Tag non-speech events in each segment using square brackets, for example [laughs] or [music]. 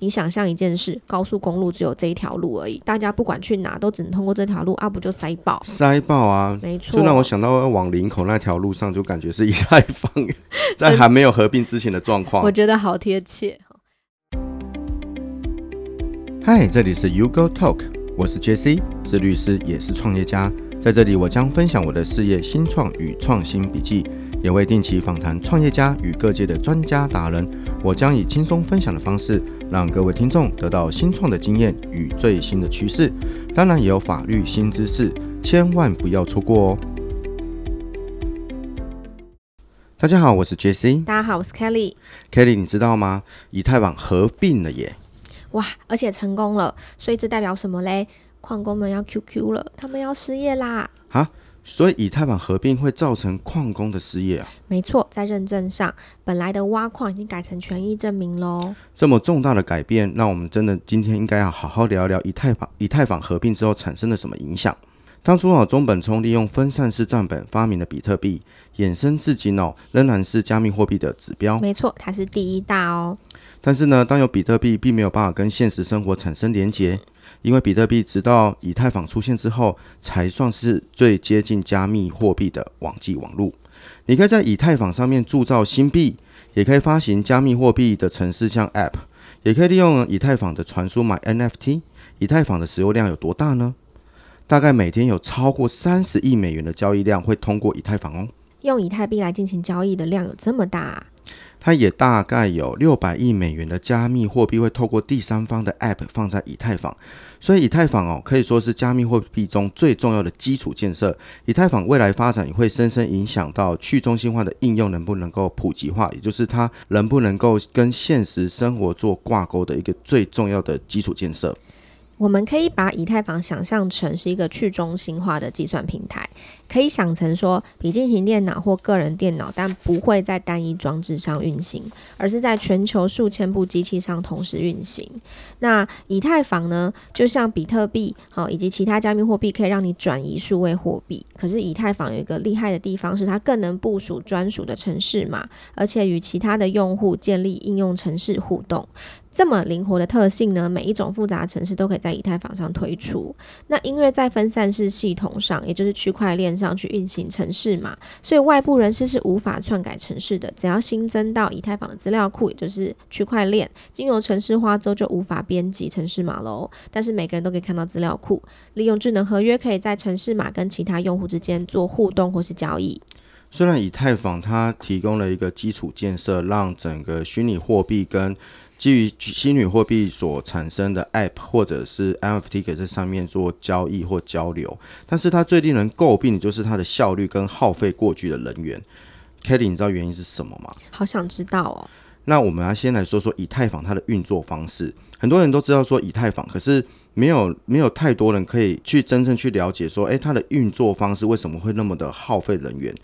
你想象一件事，高速公路只有这一条路而已，大家不管去哪都只能通过这条路，啊不就塞爆？塞爆啊！没错，就让我想到要往林口那条路上，就感觉是一太放 [laughs] 在还没有合并之前的状况。我觉得好贴切。嗨，这里是 U Go Talk，我是 JC，是律师，也是创业家。在这里，我将分享我的事业新创与创新笔记。也会定期访谈创业家与各界的专家达人，我将以轻松分享的方式，让各位听众得到新创的经验与最新的趋势，当然也有法律新知识，千万不要错过哦。大家好，我是 Jesse。大家好，我是 Kelly。Kelly，你知道吗？以太网合并了耶！哇，而且成功了，所以这代表什么嘞？矿工们要 QQ 了，他们要失业啦！哈？所以以太坊合并会造成矿工的失业啊？没错，在认证上，本来的挖矿已经改成权益证明喽。这么重大的改变，那我们真的今天应该要好好聊一聊以太坊。以太坊合并之后产生了什么影响？当初啊，中本聪利用分散式账本发明了比特币，衍生至今哦，仍然是加密货币的指标。没错，它是第一大哦。但是呢，当有比特币并没有办法跟现实生活产生连结。因为比特币直到以太坊出现之后，才算是最接近加密货币的网际网络。你可以在以太坊上面铸造新币，也可以发行加密货币的城市，像 App，也可以利用以太坊的传输买 NFT。以太坊的使用量有多大呢？大概每天有超过三十亿美元的交易量会通过以太坊哦。用以太币来进行交易的量有这么大啊？它也大概有六百亿美元的加密货币会透过第三方的 App 放在以太坊，所以以太坊哦可以说是加密货币中最重要的基础建设。以太坊未来发展也会深深影响到去中心化的应用能不能够普及化，也就是它能不能够跟现实生活做挂钩的一个最重要的基础建设。我们可以把以太坊想象成是一个去中心化的计算平台，可以想成说笔记型电脑或个人电脑，但不会在单一装置上运行，而是在全球数千部机器上同时运行。那以太坊呢，就像比特币好以及其他加密货币，可以让你转移数位货币。可是以太坊有一个厉害的地方，是它更能部署专属的城市码，而且与其他的用户建立应用城市互动。这么灵活的特性呢，每一种复杂的程式都可以在以太坊上推出。那因为在分散式系统上，也就是区块链上去运行程式嘛，所以外部人士是无法篡改程式的。只要新增到以太坊的资料库，也就是区块链，经由程式化之后就无法编辑程式码喽。但是每个人都可以看到资料库，利用智能合约可以在程式码跟其他用户之间做互动或是交易。虽然以太坊它提供了一个基础建设，让整个虚拟货币跟基于虚拟货币所产生的 App 或者是 NFT 可以在上面做交易或交流，但是它最令人诟病的就是它的效率跟耗费过巨的人员。Kelly，你知道原因是什么吗？好想知道哦。那我们要先来说说以太坊它的运作方式。很多人都知道说以太坊，可是没有没有太多人可以去真正去了解说，诶，它的运作方式为什么会那么的耗费人员？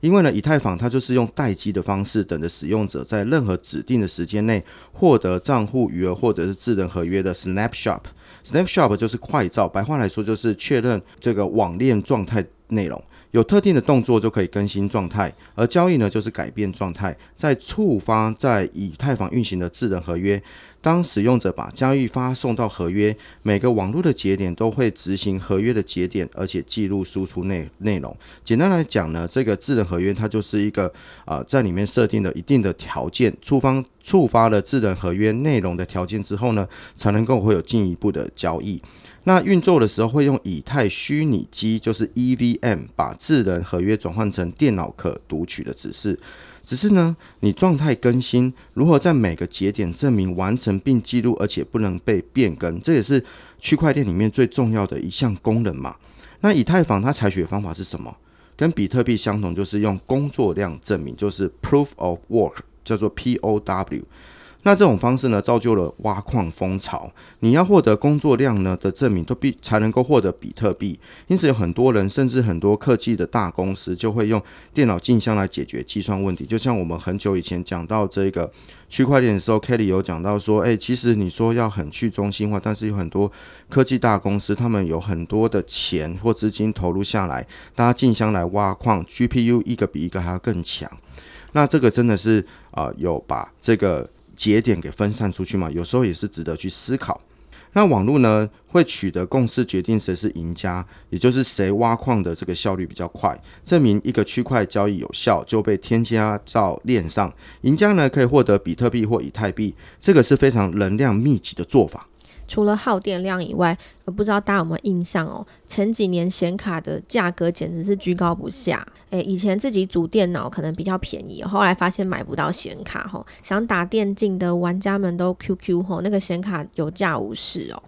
因为呢，以太坊它就是用待机的方式，等着使用者在任何指定的时间内获得账户余额或者是智能合约的 snapshot。snapshot 就是快照，白话来说就是确认这个网链状态内容。有特定的动作就可以更新状态，而交易呢就是改变状态，再触发在以太坊运行的智能合约。当使用者把交易发送到合约，每个网络的节点都会执行合约的节点，而且记录输出内内容。简单来讲呢，这个智能合约它就是一个啊、呃，在里面设定了一定的条件，触发触发了智能合约内容的条件之后呢，才能够会有进一步的交易。那运作的时候会用以太虚拟机，就是 EVM，把智能合约转换成电脑可读取的指示。只是呢，你状态更新如何在每个节点证明完成并记录，而且不能被变更，这也是区块链里面最重要的一项功能嘛。那以太坊它采取的方法是什么？跟比特币相同，就是用工作量证明，就是 Proof of Work，叫做 POW。那这种方式呢，造就了挖矿风潮。你要获得工作量呢的证明，都必才能够获得比特币。因此，有很多人，甚至很多科技的大公司，就会用电脑进箱来解决计算问题。就像我们很久以前讲到这个区块链的时候，Kelly 有讲到说，诶，其实你说要很去中心化，但是有很多科技大公司，他们有很多的钱或资金投入下来，大家进箱来挖矿，GPU 一个比一个还要更强。那这个真的是啊、有把这个。节点给分散出去嘛，有时候也是值得去思考。那网络呢，会取得共识，决定谁是赢家，也就是谁挖矿的这个效率比较快，证明一个区块交易有效，就被添加到链上。赢家呢，可以获得比特币或以太币，这个是非常能量密集的做法。除了耗电量以外，我不知道大家有没有印象哦？前几年显卡的价格简直是居高不下。诶，以前自己组电脑可能比较便宜，后来发现买不到显卡，吼，想打电竞的玩家们都 QQ 吼，那个显卡有价无市哦。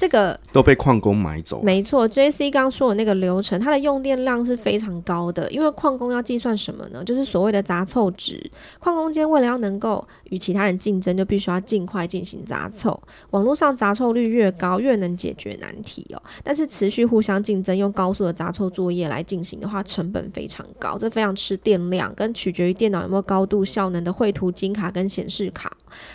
这个都被矿工买走。没错，JC 刚说的那个流程，它的用电量是非常高的，因为矿工要计算什么呢？就是所谓的杂凑值。矿工间为了要能够与其他人竞争，就必须要尽快进行杂凑。网络上杂凑率越高，越能解决难题哦。但是持续互相竞争，用高速的杂凑作业来进行的话，成本非常高，这非常吃电量，跟取决于电脑有没有高度效能的绘图金卡跟显示卡。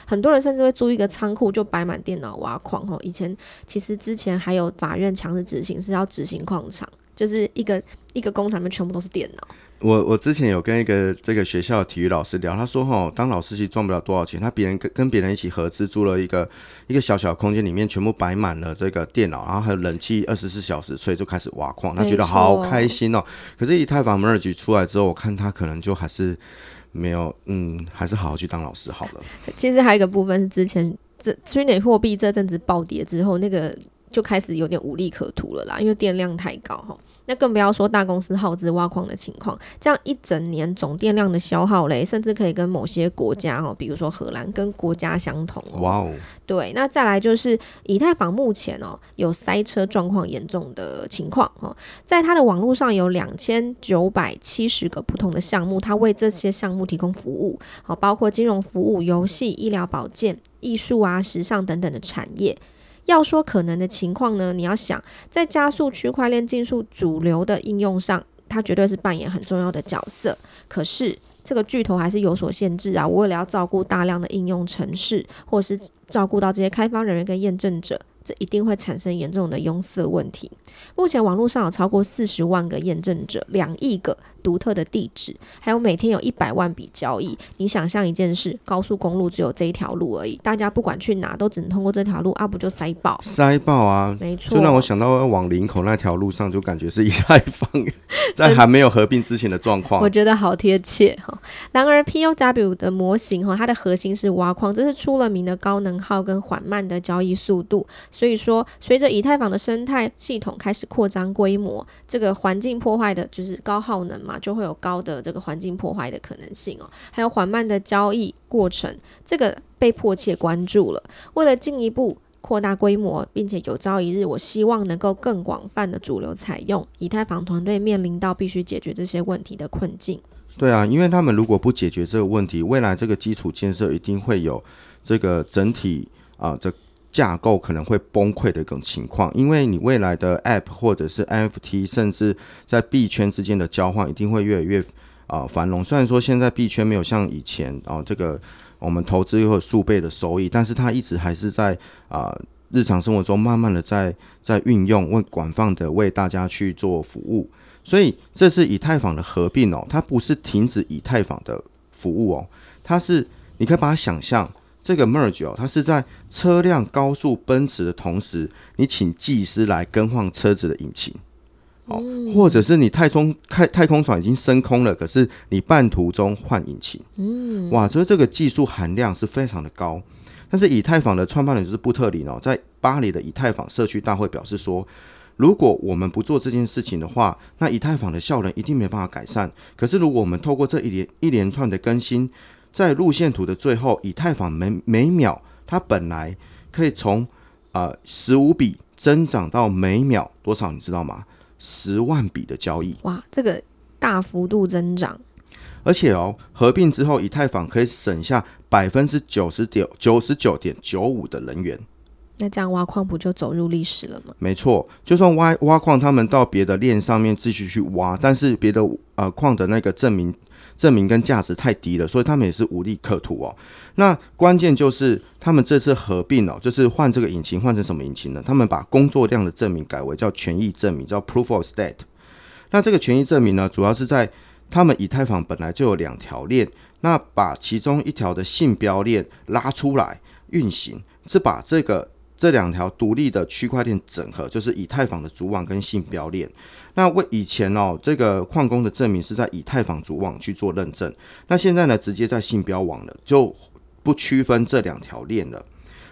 很多人甚至会租一个仓库，就摆满电脑挖矿哦。以前。其实之前还有法院强制执行是要执行矿场，就是一个一个工厂里面全部都是电脑。我我之前有跟一个这个学校的体育老师聊，他说哈，当老师其实赚不了多少钱，他别人跟跟别人一起合资租了一个一个小小空间，里面全部摆满了这个电脑，然后还有冷气二十四小时，所以就开始挖矿，他觉得好开心哦。可是以太坊 merge 出来之后，我看他可能就还是没有，嗯，还是好好去当老师好了。其实还有一个部分是之前。这虚拟货币这阵子暴跌之后，那个就开始有点无利可图了啦，因为电量太高哈。那更不要说大公司耗资挖矿的情况，这样一整年总电量的消耗嘞，甚至可以跟某些国家哦，比如说荷兰跟国家相同哦。哇哦！对，那再来就是以太坊目前哦有塞车状况严重的情况哦，在它的网络上有两千九百七十个不同的项目，它为这些项目提供服务，好，包括金融服务、游戏、医疗保健、艺术啊、时尚等等的产业。要说可能的情况呢，你要想在加速区块链技术主流的应用上，它绝对是扮演很重要的角色。可是这个巨头还是有所限制啊，我为了要照顾大量的应用程式，或是照顾到这些开发人员跟验证者。这一定会产生严重的拥塞问题。目前网络上有超过四十万个验证者，两亿个独特的地址，还有每天有一百万笔交易。你想象一件事，高速公路只有这一条路而已，大家不管去哪都只能通过这条路，啊不就塞爆？塞爆啊！没错，就让我想到要往林口那条路上，就感觉是以太坊在还没有合并之前的状况。我觉得好贴切哈。然而 POW 的模型哈，它的核心是挖矿，这是出了名的高能耗跟缓慢的交易速度。所以说，随着以太坊的生态系统开始扩张规模，这个环境破坏的就是高耗能嘛，就会有高的这个环境破坏的可能性哦。还有缓慢的交易过程，这个被迫切关注了。为了进一步扩大规模，并且有朝一日，我希望能够更广泛的主流采用，以太坊团队面临到必须解决这些问题的困境。对啊，因为他们如果不解决这个问题，未来这个基础建设一定会有这个整体啊这。架构可能会崩溃的一种情况，因为你未来的 App 或者是 NFT，甚至在币圈之间的交换，一定会越来越啊、繁荣。虽然说现在币圈没有像以前啊、这个我们投资有数倍的收益，但是它一直还是在啊、日常生活中慢慢的在在运用，为广泛的为大家去做服务。所以这是以太坊的合并哦，它不是停止以太坊的服务哦，它是你可以把它想象。这个 merge 哦，它是在车辆高速奔驰的同时，你请技师来更换车子的引擎，哦，或者是你太空太太空船已经升空了，可是你半途中换引擎，嗯，哇，所以这个技术含量是非常的高。但是以太坊的创办人就是布特林哦，在巴黎的以太坊社区大会表示说，如果我们不做这件事情的话，那以太坊的效能一定没办法改善。可是如果我们透过这一连一连串的更新，在路线图的最后，以太坊每每秒它本来可以从呃十五笔增长到每秒多少？你知道吗？十万笔的交易。哇，这个大幅度增长。而且哦，合并之后，以太坊可以省下百分之九十点九十九点九五的人员。那这样挖矿不就走入历史了吗？没错，就算挖挖矿，他们到别的链上面继续去挖，但是别的呃矿的那个证明。证明跟价值太低了，所以他们也是无利可图哦。那关键就是他们这次合并哦，就是换这个引擎，换成什么引擎呢？他们把工作量的证明改为叫权益证明，叫 Proof of Stake。那这个权益证明呢，主要是在他们以太坊本来就有两条链，那把其中一条的信标链拉出来运行，是把这个这两条独立的区块链整合，就是以太坊的主网跟信标链。那为以前哦，这个矿工的证明是在以太坊主网去做认证，那现在呢，直接在信标网了，就不区分这两条链了。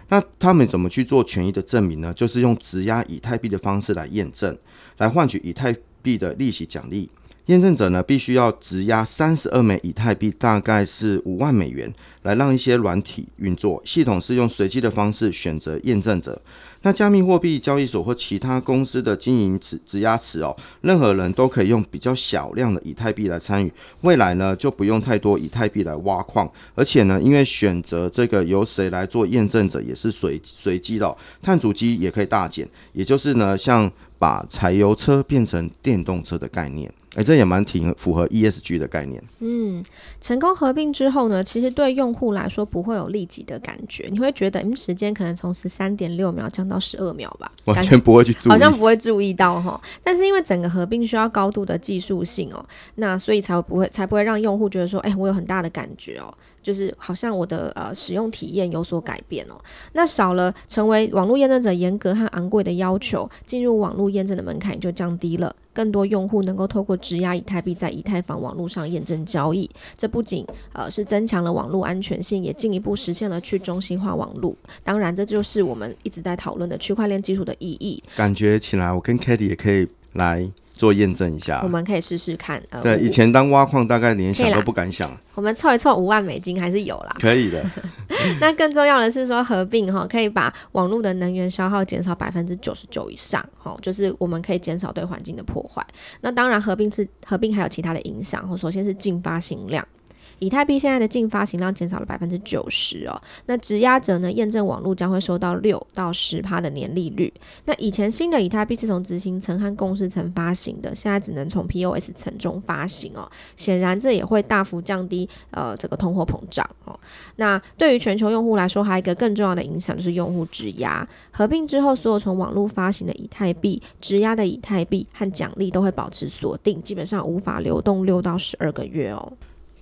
那他们怎么去做权益的证明呢？就是用质押以太币的方式来验证，来换取以太币的利息奖励。验证者呢，必须要质押三十二枚以太币，大概是五万美元，来让一些软体运作。系统是用随机的方式选择验证者。那加密货币交易所或其他公司的经营质质押池哦，任何人都可以用比较小量的以太币来参与。未来呢，就不用太多以太币来挖矿，而且呢，因为选择这个由谁来做验证者也是随随机的，碳足迹也可以大减。也就是呢，像把柴油车变成电动车的概念。哎，这也蛮挺符合 ESG 的概念。嗯，成功合并之后呢，其实对用户来说不会有立即的感觉，你会觉得，嗯，时间可能从十三点六秒降到十二秒吧，完全不会去注意，好像不会注意到哈。但是因为整个合并需要高度的技术性哦，那所以才会不会才不会让用户觉得说，哎，我有很大的感觉哦。就是好像我的呃使用体验有所改变哦，那少了成为网络验证者严格和昂贵的要求，进入网络验证的门槛就降低了，更多用户能够透过质押以太币在以太坊网络上验证交易，这不仅呃是增强了网络安全性，也进一步实现了去中心化网络。当然，这就是我们一直在讨论的区块链技术的意义。感觉起来，我跟 Katie 也可以来。做验证一下，我们可以试试看。呃，对，以前当挖矿大概连想都不敢想。我们凑一凑五万美金还是有啦，可以的。[laughs] 那更重要的是说合并哈，可以把网络的能源消耗减少百分之九十九以上，哈，就是我们可以减少对环境的破坏。那当然合并是合并还有其他的影响，首先是净发行量。以太币现在的净发行量减少了百分之九十哦，那质押者呢，验证网络将会收到六到十趴的年利率。那以前新的以太币是从执行层和共识层发行的，现在只能从 POS 层中发行哦。显然这也会大幅降低呃这个通货膨胀哦。那对于全球用户来说，还有一个更重要的影响就是用户质押。合并之后，所有从网络发行的以太币、质押的以太币和奖励都会保持锁定，基本上无法流动六到十二个月哦。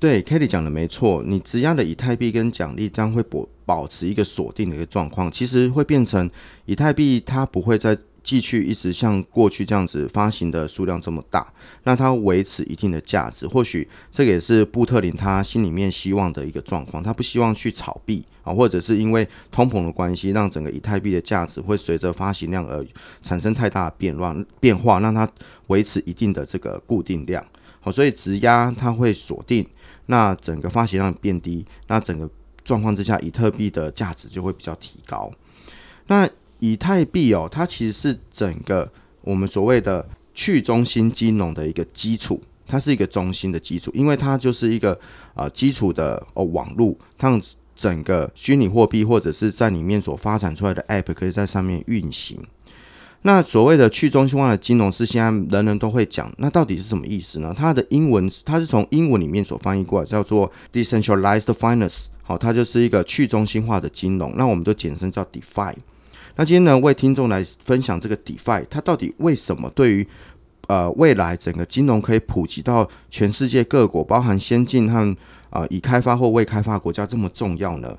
对，Kelly 讲的没错，你质押的以太币跟奖励将会保保持一个锁定的一个状况，其实会变成以太币它不会再继续一直像过去这样子发行的数量这么大，那它维持一定的价值，或许这个也是布特林他心里面希望的一个状况，他不希望去炒币啊，或者是因为通膨的关系，让整个以太币的价值会随着发行量而产生太大的变乱变化，让它维持一定的这个固定量，好，所以质押它会锁定。那整个发行量变低，那整个状况之下，以特币的价值就会比较提高。那以太币哦，它其实是整个我们所谓的去中心金融的一个基础，它是一个中心的基础，因为它就是一个啊、呃、基础的哦网络，让整个虚拟货币或者是在里面所发展出来的 App 可以在上面运行。那所谓的去中心化的金融是现在人人都会讲，那到底是什么意思呢？它的英文它是从英文里面所翻译过来，叫做 decentralized finance，好，它就是一个去中心化的金融，那我们就简称叫 DeFi。那今天呢，为听众来分享这个 DeFi，它到底为什么对于呃未来整个金融可以普及到全世界各国，包含先进和啊、呃、已开发或未开发国家这么重要呢？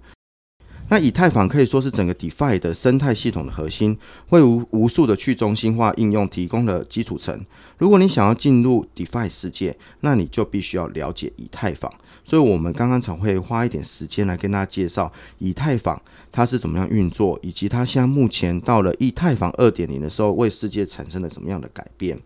那以太坊可以说是整个 DeFi 的生态系统的核心，为无无数的去中心化应用提供了基础层。如果你想要进入 DeFi 世界，那你就必须要了解以太坊。所以，我们刚刚才会花一点时间来跟大家介绍以太坊它是怎么样运作，以及它现在目前到了以太坊二点零的时候，为世界产生了什么样的改变。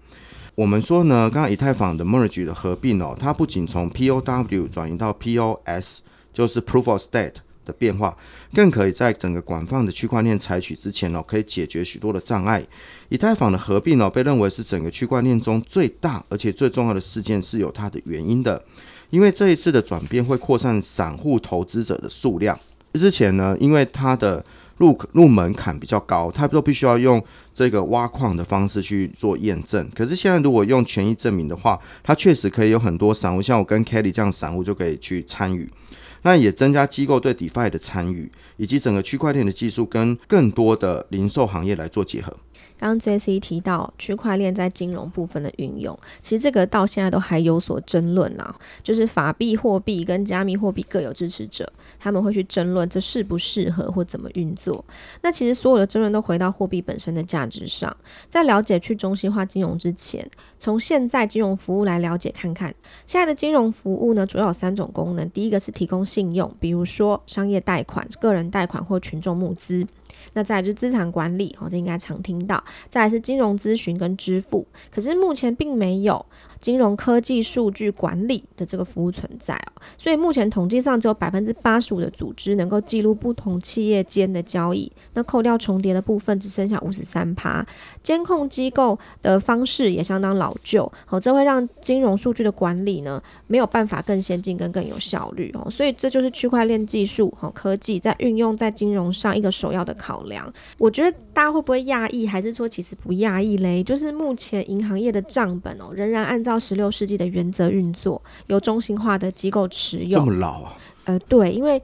我们说呢，刚刚以太坊的 Merge 的合并哦，它不仅从 POW 转移到 POS，就是 Proof of State。的变化，更可以在整个广泛的区块链采取之前哦，可以解决许多的障碍。以太坊的合并哦，被认为是整个区块链中最大而且最重要的事件，是有它的原因的。因为这一次的转变会扩散散户投资者的数量。之前呢，因为它的入入门槛比较高，它都必须要用这个挖矿的方式去做验证。可是现在如果用权益证明的话，它确实可以有很多散户，像我跟 Kelly 这样散户就可以去参与。那也增加机构对 DeFi 的参与，以及整个区块链的技术跟更多的零售行业来做结合。刚刚 JC 提到区块链在金融部分的运用，其实这个到现在都还有所争论啦。就是法币货币跟加密货币各有支持者，他们会去争论这适不适合或怎么运作。那其实所有的争论都回到货币本身的价值上。在了解去中心化金融之前，从现在金融服务来了解看看。现在的金融服务呢，主要有三种功能。第一个是提供信用，比如说商业贷款、个人贷款或群众募资。那再来就是资产管理，哦，这应该常听到。再来是金融咨询跟支付，可是目前并没有金融科技数据管理的这个服务存在哦。所以目前统计上只有百分之八十五的组织能够记录不同企业间的交易，那扣掉重叠的部分，只剩下五十三趴。监控机构的方式也相当老旧，哦，这会让金融数据的管理呢没有办法更先进跟更有效率哦。所以这就是区块链技术和科技在运用在金融上一个首要的考量，我觉得大家会不会讶异，还是说其实不讶异嘞？就是目前银行业的账本哦，仍然按照十六世纪的原则运作，由中心化的机构持有。这么老啊？呃，对，因为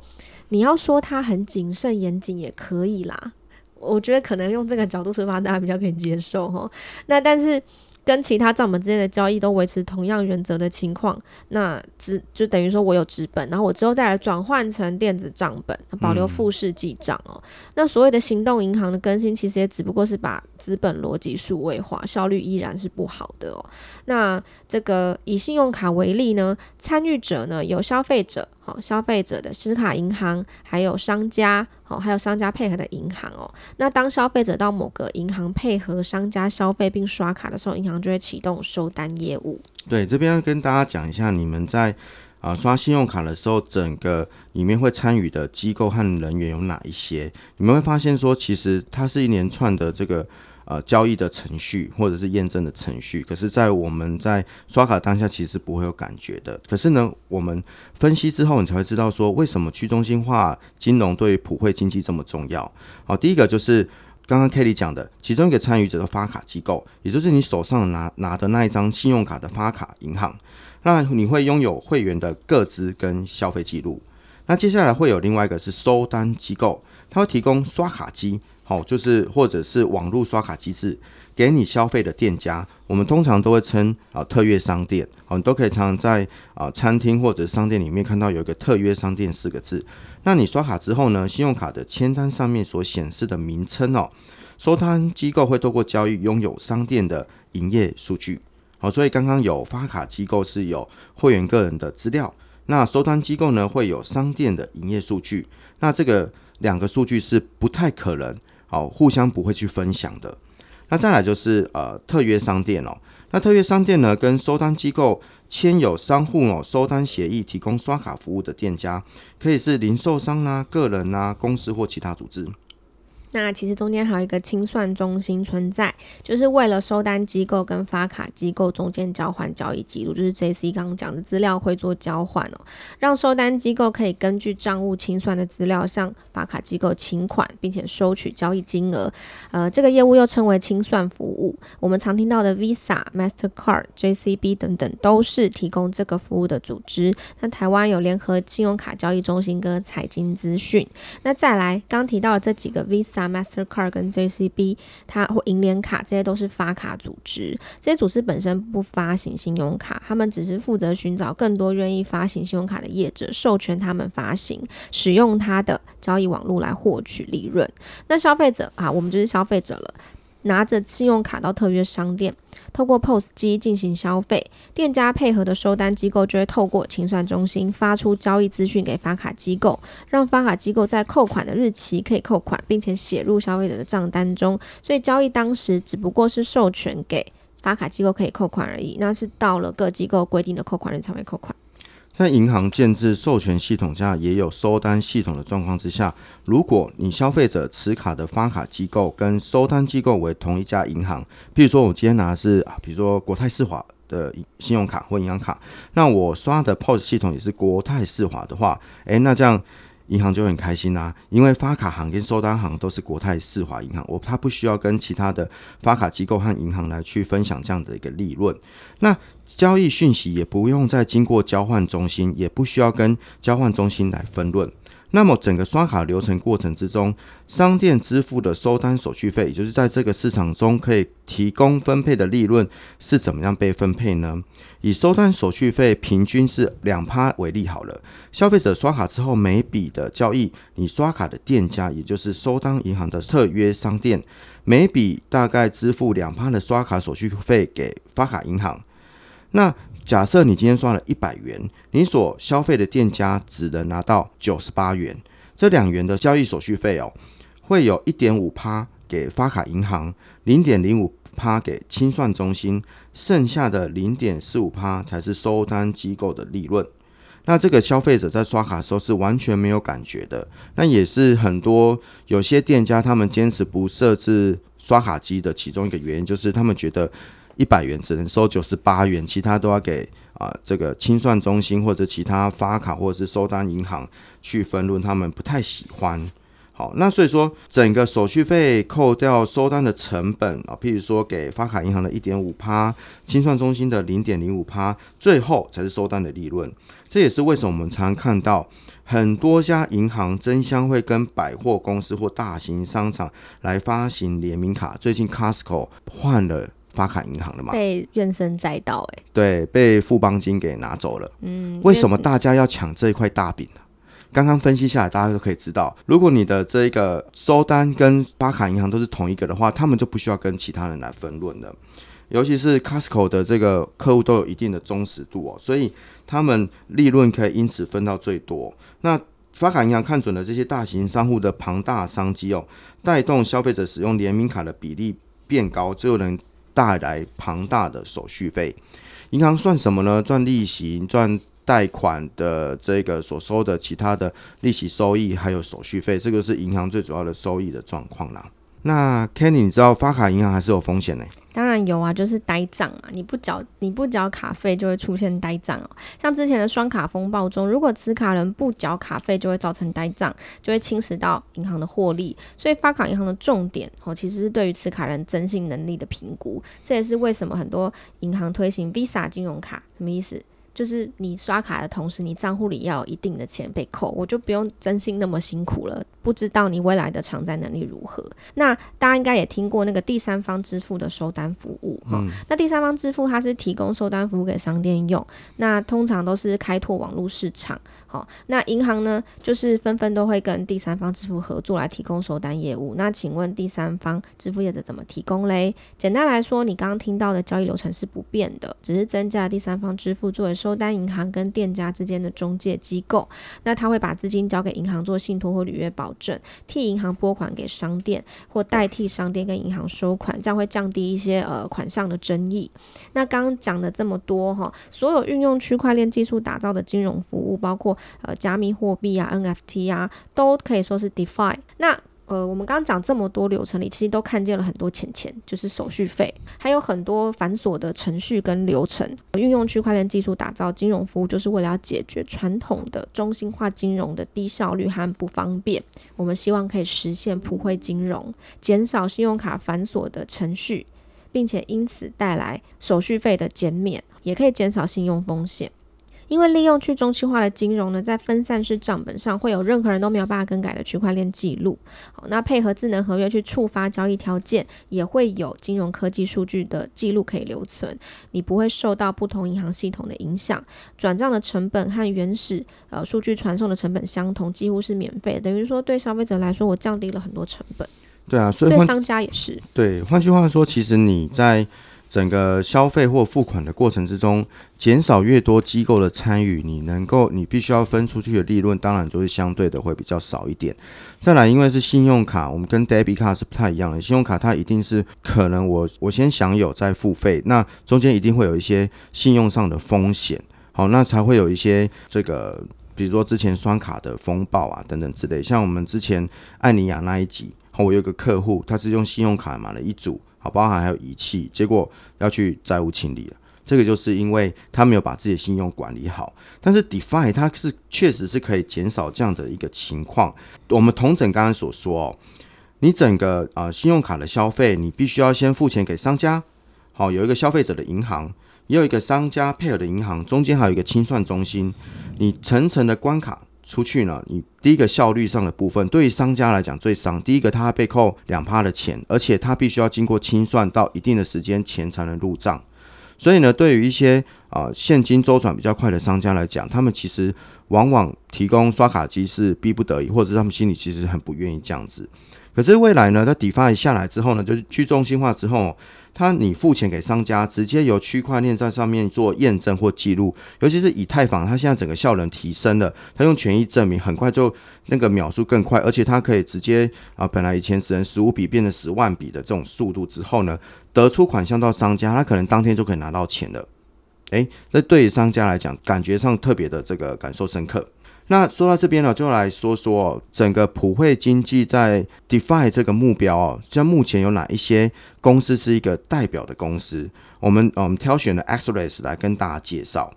你要说它很谨慎严谨也可以啦，我觉得可能用这个角度出发，大家比较可以接受哈。那但是。跟其他账本之间的交易都维持同样原则的情况，那只就等于说我有纸本，然后我之后再来转换成电子账本，保留复式记账哦。嗯、那所谓的行动银行的更新，其实也只不过是把资本逻辑数位化，效率依然是不好的哦。那这个以信用卡为例呢，参与者呢有消费者。好，消费者的持卡银行，还有商家，好，还有商家配合的银行哦。那当消费者到某个银行配合商家消费并刷卡的时候，银行就会启动收单业务。对，这边要跟大家讲一下，你们在啊、刷信用卡的时候，整个里面会参与的机构和人员有哪一些？你们会发现说，其实它是一连串的这个。呃，交易的程序或者是验证的程序，可是，在我们在刷卡当下，其实不会有感觉的。可是呢，我们分析之后，你才会知道说，为什么去中心化金融对于普惠经济这么重要。好，第一个就是刚刚 Kelly 讲的，其中一个参与者的发卡机构，也就是你手上拿拿的那一张信用卡的发卡银行，那你会拥有会员的个资跟消费记录。那接下来会有另外一个是收单机构，它会提供刷卡机。好，就是或者是网络刷卡机制给你消费的店家，我们通常都会称啊特约商店。好，你都可以常常在啊餐厅或者商店里面看到有一个特约商店四个字。那你刷卡之后呢，信用卡的签单上面所显示的名称哦，收单机构会透过交易拥有商店的营业数据。好，所以刚刚有发卡机构是有会员个人的资料，那收单机构呢会有商店的营业数据。那这个两个数据是不太可能。好，互相不会去分享的。那再来就是呃特约商店哦。那特约商店呢，跟收单机构签有商户哦收单协议，提供刷卡服务的店家，可以是零售商啊、个人啊、公司或其他组织。那其实中间还有一个清算中心存在，就是为了收单机构跟发卡机构中间交换交易记录，就是 JC 刚刚讲的资料会做交换哦，让收单机构可以根据账务清算的资料向发卡机构请款，并且收取交易金额。呃，这个业务又称为清算服务。我们常听到的 Visa、Mastercard、JCB 等等都是提供这个服务的组织。那台湾有联合信用卡交易中心跟财经资讯。那再来刚提到的这几个 Visa。Mastercard 跟 JCB，它或银联卡这些都是发卡组织，这些组织本身不发行信用卡，他们只是负责寻找更多愿意发行信用卡的业者，授权他们发行，使用它的交易网络来获取利润。那消费者啊，我们就是消费者了。拿着信用卡到特约商店，透过 POS 机进行消费，店家配合的收单机构就会透过清算中心发出交易资讯给发卡机构，让发卡机构在扣款的日期可以扣款，并且写入消费者的账单中。所以交易当时只不过是授权给发卡机构可以扣款而已，那是到了各机构规定的扣款日才会扣款。在银行建制授权系统下，也有收单系统的状况之下，如果你消费者持卡的发卡机构跟收单机构为同一家银行，譬如说我今天拿的是啊，比如说国泰世华的信用卡或银行卡，那我刷的 POS 系统也是国泰世华的话，诶，那这样。银行就很开心啦、因为发卡行跟收单行都是国泰世华银行，我他不需要跟其他的发卡机构和银行来去分享这样的一个利润。那交易讯息也不用再经过交换中心，也不需要跟交换中心来分论。那么整个刷卡流程过程之中，商店支付的收单手续费，也就是在这个市场中可以提供分配的利润是怎么样被分配呢？以收单手续费平均是两趴为例好了，消费者刷卡之后每笔的交易，你刷卡的店家，也就是收单银行的特约商店，每笔大概支付两趴的刷卡手续费给发卡银行。那假设你今天刷了一百元，你所消费的店家只能拿到九十八元，这两元的交易手续费哦，会有一点五趴给发卡银行，零点零五趴给清算中心，剩下的零点四五趴才是收单机构的利润。那这个消费者在刷卡的时候是完全没有感觉的，那也是很多有些店家他们坚持不设置刷卡机的其中一个原因，就是他们觉得。一百元只能收九十八元，其他都要给啊、这个清算中心或者其他发卡或者是收单银行去分润，他们不太喜欢。好，那所以说整个手续费扣掉收单的成本啊，譬如说给发卡银行的一点五趴，清算中心的零点零五趴，最后才是收单的利润。这也是为什么我们常常看到很多家银行争相会跟百货公司或大型商场来发行联名卡。最近 Costco 换了。发卡银行的嘛，被怨声载道，哎，对，被富邦金给拿走了。嗯，为什么大家要抢这一块大饼呢？刚刚分析下来，大家都可以知道，如果你的这个收单跟发卡银行都是同一个的话，他们就不需要跟其他人来分论了。尤其是 Costco 的这个客户都有一定的忠实度哦，所以他们利润可以因此分到最多。那发卡银行看准了这些大型商户的庞大商机哦，带动消费者使用联名卡的比例变高，就能。带来庞大的手续费，银行算什么呢？赚利息、赚贷款的这个所收的其他的利息收益，还有手续费，这个是银行最主要的收益的状况啦。那 Kenny，你知道发卡银行还是有风险呢？当然有啊，就是呆账嘛，你不缴你不缴卡费就会出现呆账哦。像之前的双卡风暴中，如果持卡人不缴卡费，就会造成呆账，就会侵蚀到银行的获利。所以发卡银行的重点哦，其实是对于持卡人征信能力的评估。这也是为什么很多银行推行 Visa 金融卡，什么意思？就是你刷卡的同时，你账户里要有一定的钱被扣，我就不用真心那么辛苦了。不知道你未来的偿债能力如何？那大家应该也听过那个第三方支付的收单服务哈、嗯。那第三方支付它是提供收单服务给商店用，那通常都是开拓网络市场。好，那银行呢，就是纷纷都会跟第三方支付合作来提供收单业务。那请问第三方支付业者怎么提供嘞？简单来说，你刚刚听到的交易流程是不变的，只是增加了第三方支付作为收单银行跟店家之间的中介机构。那他会把资金交给银行做信托或履约保。证替银行拨款给商店，或代替商店跟银行收款，这样会降低一些呃款项的争议。那刚刚讲的这么多哈，所有运用区块链技术打造的金融服务，包括呃加密货币啊、NFT 啊，都可以说是 DeFi。那呃，我们刚刚讲这么多流程里，其实都看见了很多钱钱，就是手续费，还有很多繁琐的程序跟流程。运用区块链技术打造金融服务，就是为了要解决传统的中心化金融的低效率和不方便。我们希望可以实现普惠金融，减少信用卡繁琐的程序，并且因此带来手续费的减免，也可以减少信用风险。因为利用去中心化的金融呢，在分散式账本上会有任何人都没有办法更改的区块链记录。好，那配合智能合约去触发交易条件，也会有金融科技数据的记录可以留存。你不会受到不同银行系统的影响。转账的成本和原始呃数据传送的成本相同，几乎是免费。等于说对消费者来说，我降低了很多成本。对啊，所以对商家也是。对，换句话说，其实你在。整个消费或付款的过程之中，减少越多机构的参与，你能够你必须要分出去的利润，当然就是相对的会比较少一点。再来，因为是信用卡，我们跟 debit 卡是不太一样的。信用卡它一定是可能我我先享有再付费，那中间一定会有一些信用上的风险，好，那才会有一些这个，比如说之前刷卡的风暴啊等等之类。像我们之前艾尼亚那一集，我有个客户，他是用信用卡买了一组。好，包含还有仪器，结果要去债务清理了。这个就是因为他没有把自己的信用管理好。但是 DeFi 它是确实是可以减少这样的一个情况。我们同整刚刚所说哦，你整个啊、呃、信用卡的消费，你必须要先付钱给商家。好，有一个消费者的银行，也有一个商家配合的银行，中间还有一个清算中心。你层层的关卡出去呢，你第一个效率上的部分，对于商家来讲最伤。第一个，他被扣两趴的钱，而且他必须要经过清算到一定的时间，钱才能入账。所以呢，对于一些啊、现金周转比较快的商家来讲，他们其实往往提供刷卡机是逼不得已，或者他们心里其实很不愿意这样子。可是未来呢，在 DeFi 下来之后呢，就是去中心化之后。它你付钱给商家，直接由区块链在上面做验证或记录，尤其是以太坊，它现在整个效能提升了，它用权益证明很快就那个秒数更快，而且它可以直接啊，本来以前只能十五笔变成十万笔的这种速度之后呢，得出款项到商家，他可能当天就可以拿到钱了。诶，这对于商家来讲，感觉上特别的这个感受深刻。那说到这边呢，就来说说整个普惠经济在 DeFi 这个目标哦，像目前有哪一些公司是一个代表的公司？我们我们挑选了 XREX 来跟大家介绍。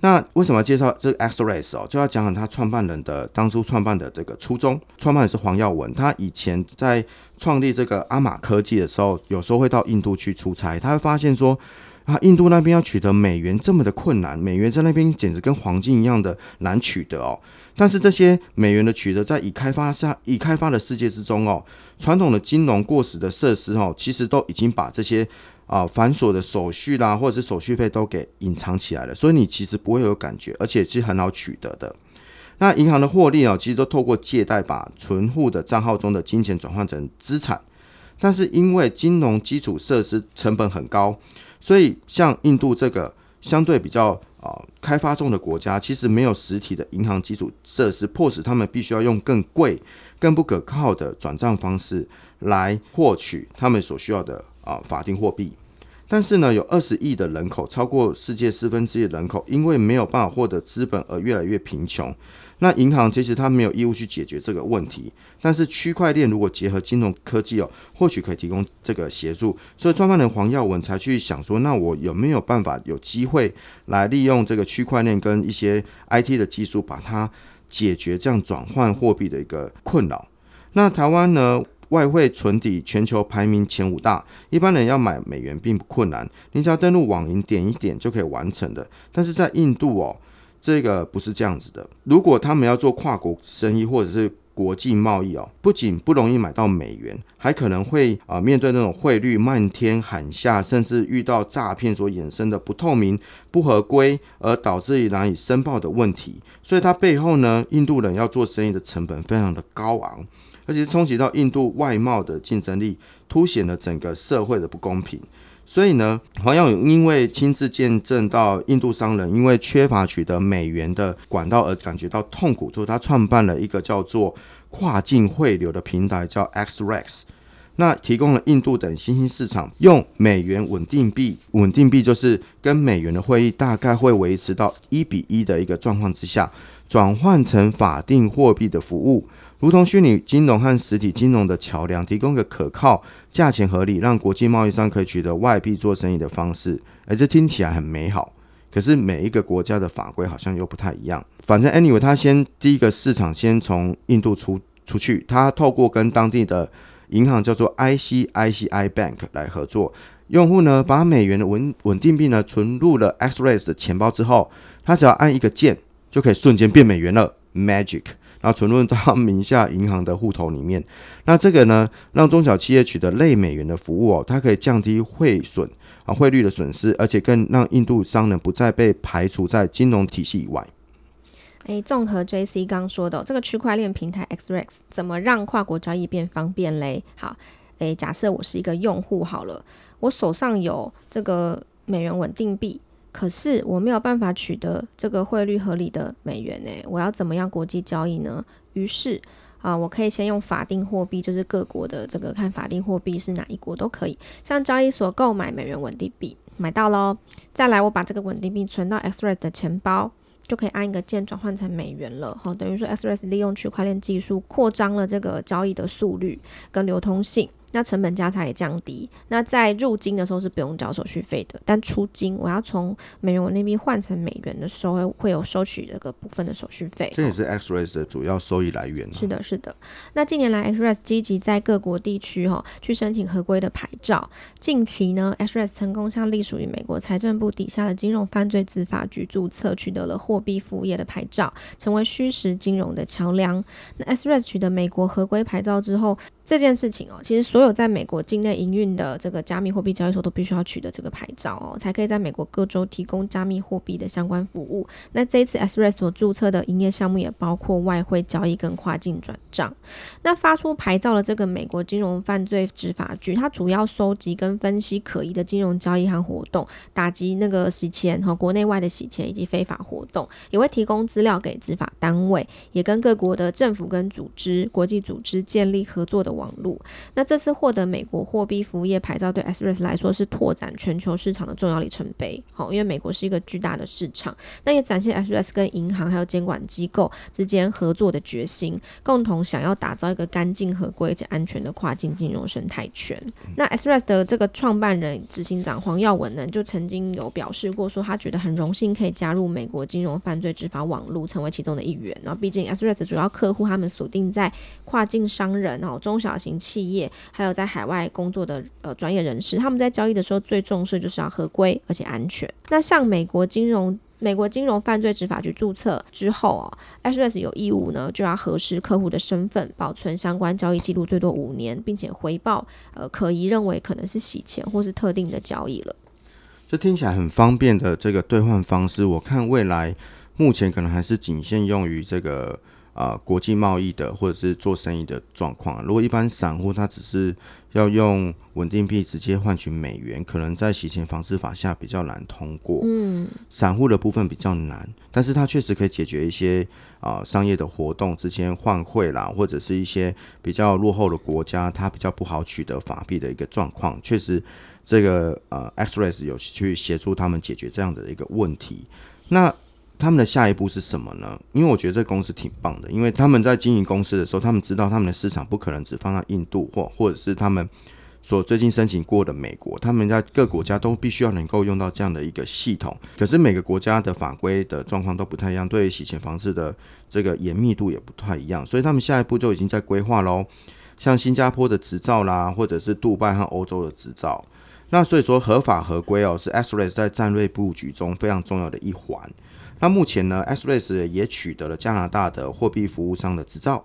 那为什么要介绍这个 XREX 哦？就要讲讲他创办人的当初创办的这个初衷。创办人是黄耀文，他以前在创立这个阿玛科技的时候，有时候会到印度去出差，他会发现说。啊，印度那边要取得美元这么的困难，美元在那边简直跟黄金一样的难取得哦。但是这些美元的取得，在已开发下已开发的世界之中哦，传统的金融过时的设施哦，其实都已经把这些啊繁琐的手续啦，或者是手续费都给隐藏起来了，所以你其实不会有感觉，而且是很好取得的。那银行的获利哦，其实都透过借贷把存户的账号中的金钱转换成资产，但是因为金融基础设施成本很高。所以，像印度这个相对比较啊、开发中的国家，其实没有实体的银行基础设施，迫使他们必须要用更贵、更不可靠的转账方式来获取他们所需要的啊、法定货币。但是呢，有二十亿的人口，超过世界四分之一的人口，因为没有办法获得资本而越来越贫穷。那银行其实它没有义务去解决这个问题，但是区块链如果结合金融科技哦，或许可以提供这个协助。所以创办人黄耀文才去想说，那我有没有办法有机会来利用这个区块链跟一些 IT 的技术，把它解决这样转换货币的一个困扰？那台湾呢，外汇存底全球排名前五大，一般人要买美元并不困难，你只要登录网银点一点就可以完成的。但是在印度哦。这个不是这样子的。如果他们要做跨国生意或者是国际贸易哦，不仅不容易买到美元，还可能会啊面对那种汇率漫天喊下，甚至遇到诈骗所衍生的不透明、不合规而导致难以申报的问题。所以它背后呢，印度人要做生意的成本非常的高昂，而且冲击到印度外贸的竞争力，凸显了整个社会的不公平。所以呢，黄耀勇因为亲自见证到印度商人因为缺乏取得美元的管道而感觉到痛苦，所以他创办了一个叫做跨境汇流的平台，叫 XREX。那提供了印度等新兴市场用美元稳定币，稳定币就是跟美元的汇率大概会维持到一比一的一个状况之下，转换成法定货币的服务。如同虚拟金融和实体金融的桥梁，提供一个可靠、价钱合理，让国际贸易商可以取得外币做生意的方式。而这听起来很美好，可是每一个国家的法规好像又不太一样。反正 anyway，他先第一个市场先从印度出出去，他透过跟当地的银行叫做 ICICI Bank 来合作，用户呢把美元的稳稳定币呢存入了 X-rays 的钱包之后，他只要按一个键，就可以瞬间变美元了，Magic。那存入到名下银行的户头里面，[laughs] 那这个呢，让中小企业取得类美元的服务哦，它可以降低汇损啊汇率的损失，而且更让印度商人不再被排除在金融体系以外。诶，综合 JC 刚说的，这个区块链平台 XREX 怎么让跨国交易变方便嘞？好，诶，假设我是一个用户好了，我手上有这个美元稳定币。可是我没有办法取得这个汇率合理的美元呢，我要怎么样国际交易呢？于是啊，我可以先用法定货币，就是各国的这个看法定货币是哪一国都可以，像交易所购买美元稳定币，买到喽，再来我把这个稳定币存到 XREX 的钱包，就可以按一个键转换成美元了。好，等于说 XREX 利用区块链技术扩张了这个交易的速率跟流通性。那成本价差也降低。那在入金的时候是不用交手续费的，但出金我要从美元那边换成美元的时候，会有收取这个部分的手续费。这也是 XRES 的主要收益来源。是的，是的。那近年来 XRES 积极在各国地区哈去申请合规的牌照。近期呢，XRES 成功向隶属于美国财政部底下的金融犯罪执法局注册，取得了货币服务业的牌照，成为虚实金融的桥梁。那 XRES 取得美国合规牌照之后，这件事情哦，其实所有在美国境内营运的这个加密货币交易所都必须要取得这个牌照哦，才可以在美国各州提供加密货币的相关服务。那这一次 S Res 所注册的营业项目也包括外汇交易跟跨境转账。那发出牌照的这个美国金融犯罪执法局，它主要收集跟分析可疑的金融交易和活动，打击那个洗钱和国内外的洗钱以及非法活动，也会提供资料给执法单位，也跟各国的政府跟组织、国际组织建立合作的网络。那这次获得美国货币服务业牌照，对 XREX 来说是拓展全球市场的重要里程碑。好，因为美国是一个巨大的市场，那也展现 XREX 跟银行还有监管机构之间合作的决心，共同想要打造一个干净、合规且安全的跨境金融生态圈。那 XREX 的这个创办人、执行长黄耀文呢，就曾经有表示过，说他觉得很荣幸可以加入美国金融犯罪执法网络，成为其中的一员。然后，毕竟 XREX 主要客户他们锁定在跨境商人哦，中小型企业，还有在海外工作的呃专业人士，他们在交易的时候最重视就是要合规而且安全。那像美国金融美国金融犯罪执法局注册之后哦 s s 有义务呢就要核实客户的身份，保存相关交易记录最多五年，并且回报呃可疑认为可能是洗钱或是特定的交易了。这听起来很方便的这个兑换方式，我看未来目前可能还是仅限用于这个。啊、呃，国际贸易的或者是做生意的状况，如果一般散户他只是要用稳定币直接换取美元，可能在洗钱防治法下比较难通过。嗯，散户的部分比较难，但是它确实可以解决一些啊、呃、商业的活动之间换汇啦，或者是一些比较落后的国家，它比较不好取得法币的一个状况。确实，这个呃 XREX 有去协助他们解决这样的一个问题。那他们的下一步是什么呢？因为我觉得这公司挺棒的，因为他们在经营公司的时候，他们知道他们的市场不可能只放在印度或或者是他们所最近申请过的美国，他们在各国家都必须要能够用到这样的一个系统。可是每个国家的法规的状况都不太一样，对于洗钱防治的这个严密度也不太一样，所以他们下一步就已经在规划喽，像新加坡的执照啦，或者是杜拜和欧洲的执照。那所以说合法合规哦，是 XREX 在战略布局中非常重要的一环。那目前呢，X Rays 也取得了加拿大的货币服务商的执照，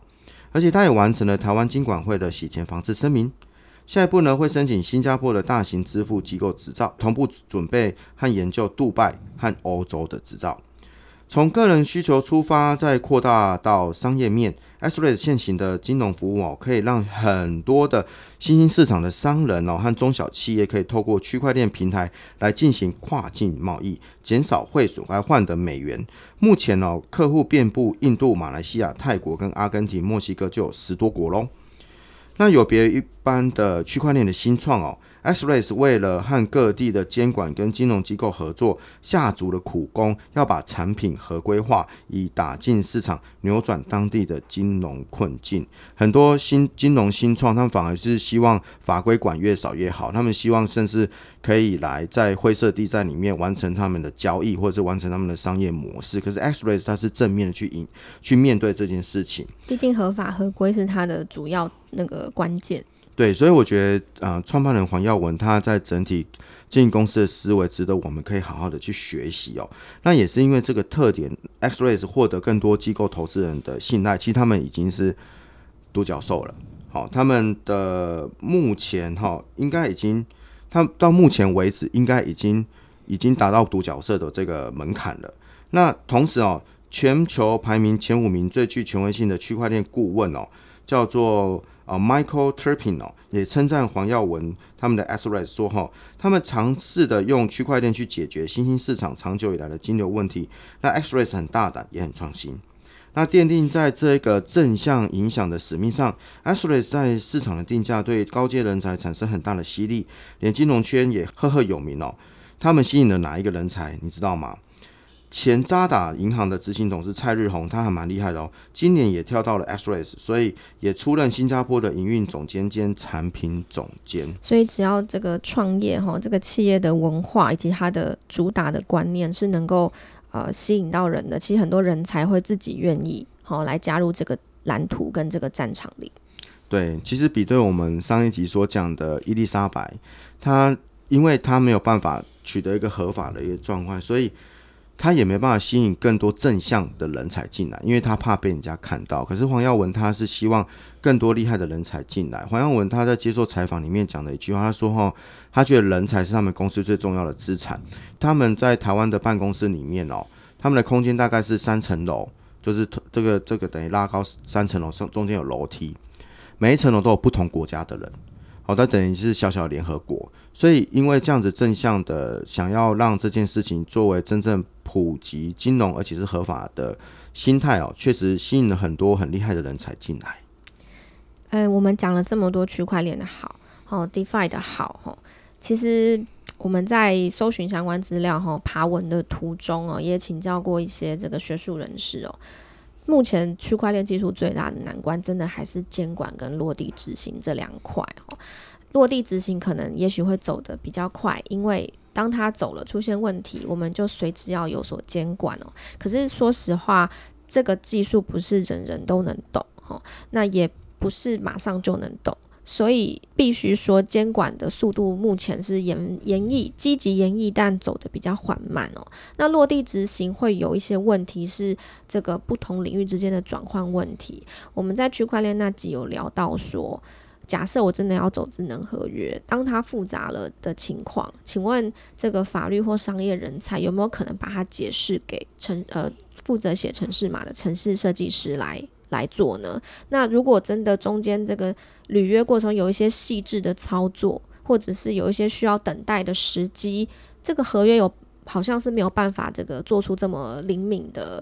而且他也完成了台湾金管会的洗钱防治声明。下一步呢，会申请新加坡的大型支付机构执照，同步准备和研究杜拜和欧洲的执照。从个人需求出发，再扩大到商业面。XREX 现行的金融服务哦，可以让很多的新兴市场的商人哦和中小企业可以透过区块链平台来进行跨境贸易，减少汇损，还换得美元。目前哦，客户遍布印度、马来西亚、泰国跟阿根廷、墨西哥，就有十多国喽。那有别于一般的区块链的新创哦。X Race 为了和各地的监管跟金融机构合作，下足了苦功，要把产品合规化，以打进市场，扭转当地的金融困境。很多新金融新创，他们反而是希望法规管越少越好，他们希望甚至可以来在灰色地带里面完成他们的交易，或者是完成他们的商业模式。可是 X Race 它是正面的去引去面对这件事情，毕竟合法合规是它的主要那个关键。对，所以我觉得，呃，创办人黄耀文他在整体经营公司的思维值得我们可以好好的去学习哦。那也是因为这个特点，XREX 获得更多机构投资人的信赖。其实他们已经是独角兽了。好，他们的目前哈，应该已经，他到目前为止应该已经已经达到独角兽的这个门槛了。那同时哦，全球排名前五名最具权威性的区块链顾问哦，叫做。啊，Michael Turpin 哦，也称赞黄耀文他们的 XREX 说哈，他们尝试的用区块链去解决新兴市场长久以来的金流问题。那 XREX 很大胆，也很创新。那奠定在这个正向影响的使命上，XREX 在市场的定价对高阶人才产生很大的吸力，连金融圈也赫赫有名哦。他们吸引了哪一个人才？你知道吗？前渣打银行的执行董事蔡日红，他还蛮厉害的哦。今年也跳到了 X-Ray，所以也出任新加坡的营运总监兼产品总监。所以只要这个创业哈，这个企业的文化以及它的主打的观念是能够呃吸引到人的，其实很多人才会自己愿意好来加入这个蓝图跟这个战场里。对，其实比对我们上一集所讲的伊丽莎白，她因为她没有办法取得一个合法的一个状况，所以。他也没办法吸引更多正向的人才进来，因为他怕被人家看到。可是黄耀文他是希望更多厉害的人才进来。黄耀文他在接受采访里面讲的一句话，他说：“哈，他觉得人才是他们公司最重要的资产。他们在台湾的办公室里面哦，他们的空间大概是三层楼，就是这个这个等于拉高三层楼，上中间有楼梯，每一层楼都有不同国家的人。好，他等于是小小联合国。所以因为这样子正向的想要让这件事情作为真正。”普及金融，而且是合法的心态哦，确实吸引了很多很厉害的人才进来。呃，我们讲了这么多区块链的好，哦，DeFi 的好，哈，其实我们在搜寻相关资料，哈，爬文的途中哦，也请教过一些这个学术人士哦。目前区块链技术最大的难关，真的还是监管跟落地执行这两块哦。落地执行可能也许会走得比较快，因为当他走了，出现问题，我们就随之要有所监管哦。可是说实话，这个技术不是人人都能懂哦，那也不是马上就能懂，所以必须说监管的速度目前是严严议，积极严议，但走得比较缓慢哦。那落地执行会有一些问题，是这个不同领域之间的转换问题。我们在区块链那集有聊到说。假设我真的要走智能合约，当它复杂了的情况，请问这个法律或商业人才有没有可能把它解释给程呃负责写程式码的程式设计师来来做呢？那如果真的中间这个履约过程有一些细致的操作，或者是有一些需要等待的时机，这个合约有好像是没有办法这个做出这么灵敏的。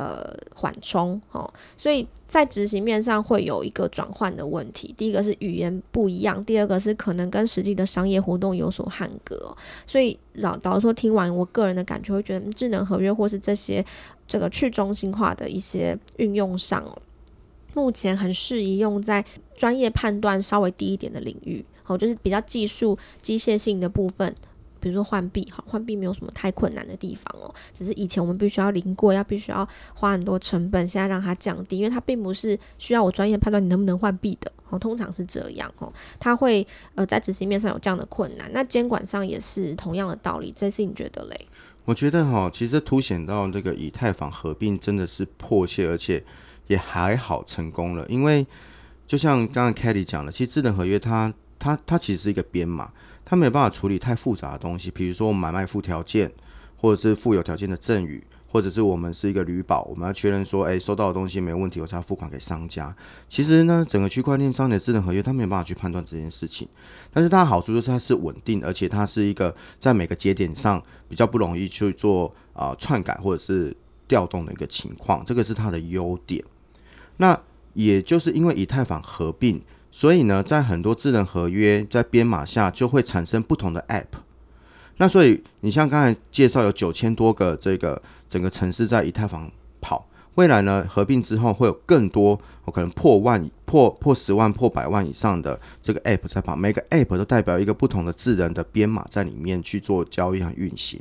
呃，缓冲哦，所以在执行面上会有一个转换的问题。第一个是语言不一样，第二个是可能跟实际的商业活动有所捍格哦。所以老导说，听完我个人的感觉，会觉得智能合约或是这些这个去中心化的一些运用上，目前很适宜用在专业判断稍微低一点的领域，哦，就是比较技术机械性的部分。比如说换币，哈，换币没有什么太困难的地方哦，只是以前我们必须要临柜，要必须要花很多成本，现在让它降低，因为它并不是需要我专业判断你能不能换币的，哦，通常是这样，哦，它会呃在执行面上有这样的困难，那监管上也是同样的道理，这是你觉得嘞？我觉得哈，其实凸显到这个以太坊合并真的是迫切，而且也还好成功了，因为就像刚刚 Kelly 讲的，其实智能合约它它它其实是一个编码。他没有办法处理太复杂的东西，比如说我买卖附条件，或者是附有条件的赠与，或者是我们是一个履保，我们要确认说，哎，收到的东西没有问题，我才要付款给商家。其实呢，整个区块链上的智能合约，它没有办法去判断这件事情。但是它好处就是它是稳定，而且它是一个在每个节点上比较不容易去做啊、篡改或者是调动的一个情况，这个是它的优点。那也就是因为以太坊合并。所以呢，在很多智能合约在编码下就会产生不同的 App。那所以你像刚才介绍有九千多个这个整个城市在以太坊跑，未来呢合并之后会有更多，我可能破万、破破十万、破百万以上的这个 App 在跑，每个 App 都代表一个不同的智能的编码在里面去做交易和运行。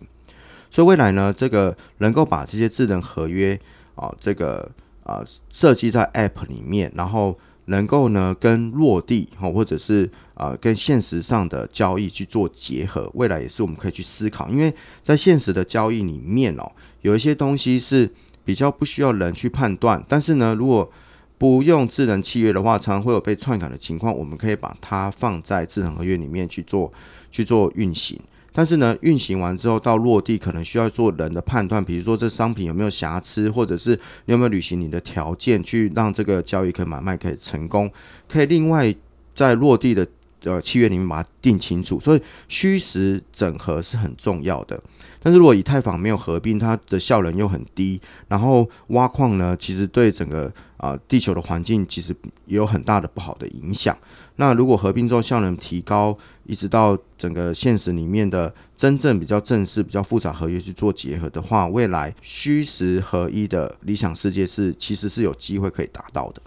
所以未来呢，这个能够把这些智能合约啊，这个啊设计在 App 里面，然后。能够呢跟落地哈，或者是啊、跟现实上的交易去做结合，未来也是我们可以去思考。因为在现实的交易里面哦，有一些东西是比较不需要人去判断，但是呢，如果不用智能契约的话，常常会有被篡改的情况。我们可以把它放在智能合约里面去做去做运行。但是呢，运行完之后到落地，可能需要做人的判断，比如说这商品有没有瑕疵，或者是你有没有履行你的条件，去让这个交易可以买卖可以成功。可以另外在落地的呃契约里面把它定清楚。所以虚实整合是很重要的。但是如果以太坊没有合并，它的效能又很低，然后挖矿呢，其实对整个啊、地球的环境其实也有很大的不好的影响。那如果合并之后效能提高，一直到整个现实里面的真正比较正式、比较复杂合约去做结合的话，未来虚实合一的理想世界是其实是有机会可以达到的。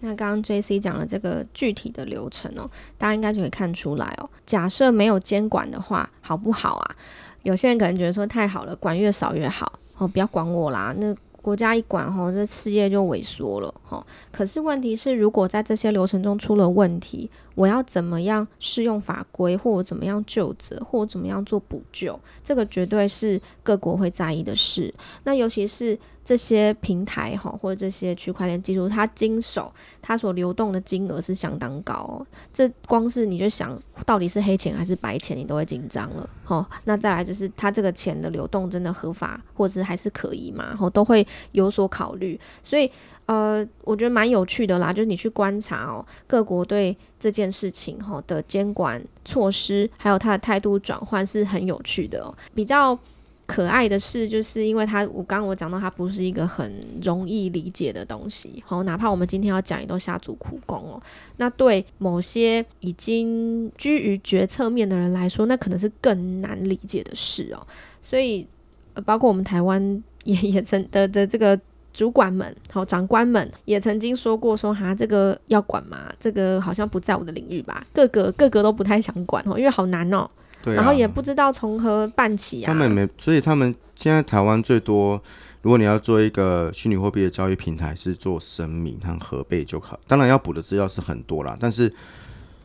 那刚刚 JC 讲了这个具体的流程哦，大家应该就可以看出来哦。假设没有监管的话，好不好啊？有些人可能觉得说太好了，管越少越好哦，不要管我啦。那国家一管吼，这事业就萎缩了吼。可是问题是，如果在这些流程中出了问题，我要怎么样适用法规，或怎么样救责，或怎么样做补救，这个绝对是各国会在意的事。那尤其是。这些平台哈，或者这些区块链技术，它经手，它所流动的金额是相当高。这光是你就想到底是黑钱还是白钱，你都会紧张了。好，那再来就是它这个钱的流动真的合法，或者是还是可疑嘛？哈，都会有所考虑。所以呃，我觉得蛮有趣的啦，就是你去观察哦，各国对这件事情哈的监管措施，还有它的态度转换是很有趣的哦，比较。可爱的是，就是因为它，我刚刚我讲到它不是一个很容易理解的东西，好，哪怕我们今天要讲，也都下足苦功哦。那对某些已经居于决策面的人来说，那可能是更难理解的事哦。所以，呃，包括我们台湾也 [laughs] 也曾的的这个主管们，好，长官们也曾经说过说，哈，这个要管吗？这个好像不在我的领域吧？各个各个都不太想管哦，因为好难哦。啊、然后也不知道从何办起啊。他们没，所以他们现在台湾最多，如果你要做一个虚拟货币的交易平台，是做声明和核备就好。当然要补的资料是很多啦，但是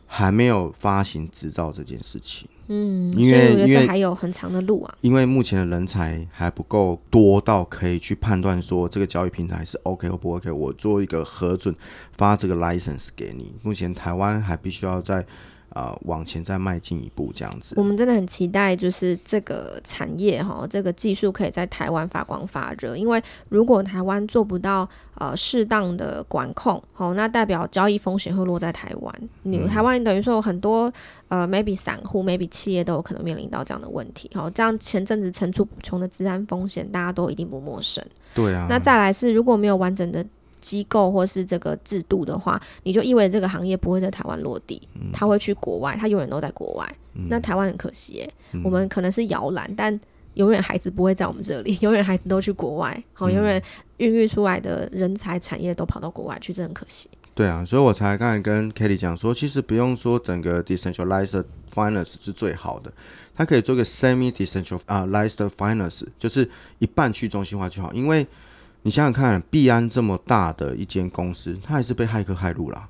还没有发行执照这件事情。嗯，因为因为还有很长的路啊。因为目前的人才还不够多到可以去判断说这个交易平台是 OK 或不 OK。我做一个核准发这个 license 给你。目前台湾还必须要在。呃，往前再迈进一步，这样子。我们真的很期待，就是这个产业哈，这个技术可以在台湾发光发热。因为如果台湾做不到呃适当的管控，好，那代表交易风险会落在台湾。你台湾等于说有很多呃，maybe 散户，maybe 企业都有可能面临到这样的问题。好，这样前阵子层出不穷的治安风险，大家都一定不陌生。对啊。那再来是如果没有完整的。机构或是这个制度的话，你就意味着这个行业不会在台湾落地，它会去国外，它永远都在国外。嗯、那台湾很可惜耶，嗯、我们可能是摇篮，但永远孩子不会在我们这里，[laughs] 永远孩子都去国外，好，永远孕育出来的人才产业都跑到国外去，这很可惜。对啊，所以我才刚才跟 Kelly 讲说，其实不用说整个 decentralized finance 是最好的，它可以做个 semi decentralized finance，就是一半去中心化就好，因为。你想想看，币安这么大的一间公司，它还是被骇客骇入了。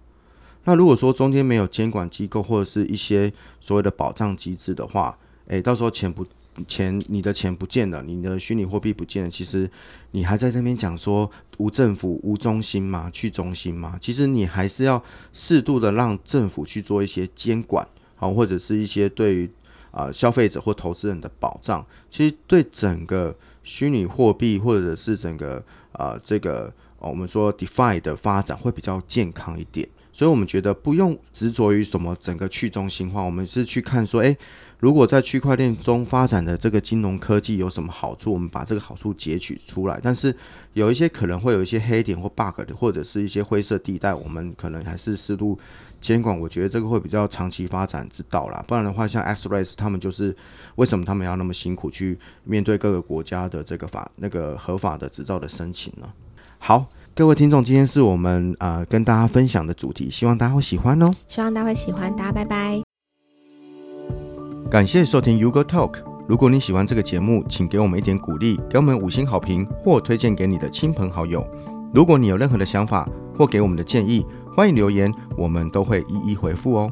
那如果说中间没有监管机构或者是一些所谓的保障机制的话，诶，到时候钱不钱，你的钱不见了，你的虚拟货币不见了，其实你还在这边讲说无政府、无中心嘛，去中心嘛，其实你还是要适度的让政府去做一些监管，好，或者是一些对于啊、消费者或投资人的保障，其实对整个虚拟货币或者是整个啊、这个、哦、我们说 DeFi 的发展会比较健康一点，所以我们觉得不用执着于什么整个去中心化，我们是去看说，诶，如果在区块链中发展的这个金融科技有什么好处，我们把这个好处截取出来。但是有一些可能会有一些黑点或 bug 的，或者是一些灰色地带，我们可能还是适度监管。我觉得这个会比较长期发展之道啦。不然的话，像 XREX 他们就是为什么他们要那么辛苦去面对各个国家的这个法那个合法的执照的申请呢？好，各位听众，今天是我们呃跟大家分享的主题，希望大家会喜欢哦。希望大家会喜欢，大家拜拜。感谢收听 Go TALK。如果你喜欢这个节目，请给我们一点鼓励，给我们五星好评，或推荐给你的亲朋好友。如果你有任何的想法或给我们的建议，欢迎留言，我们都会一一回复哦。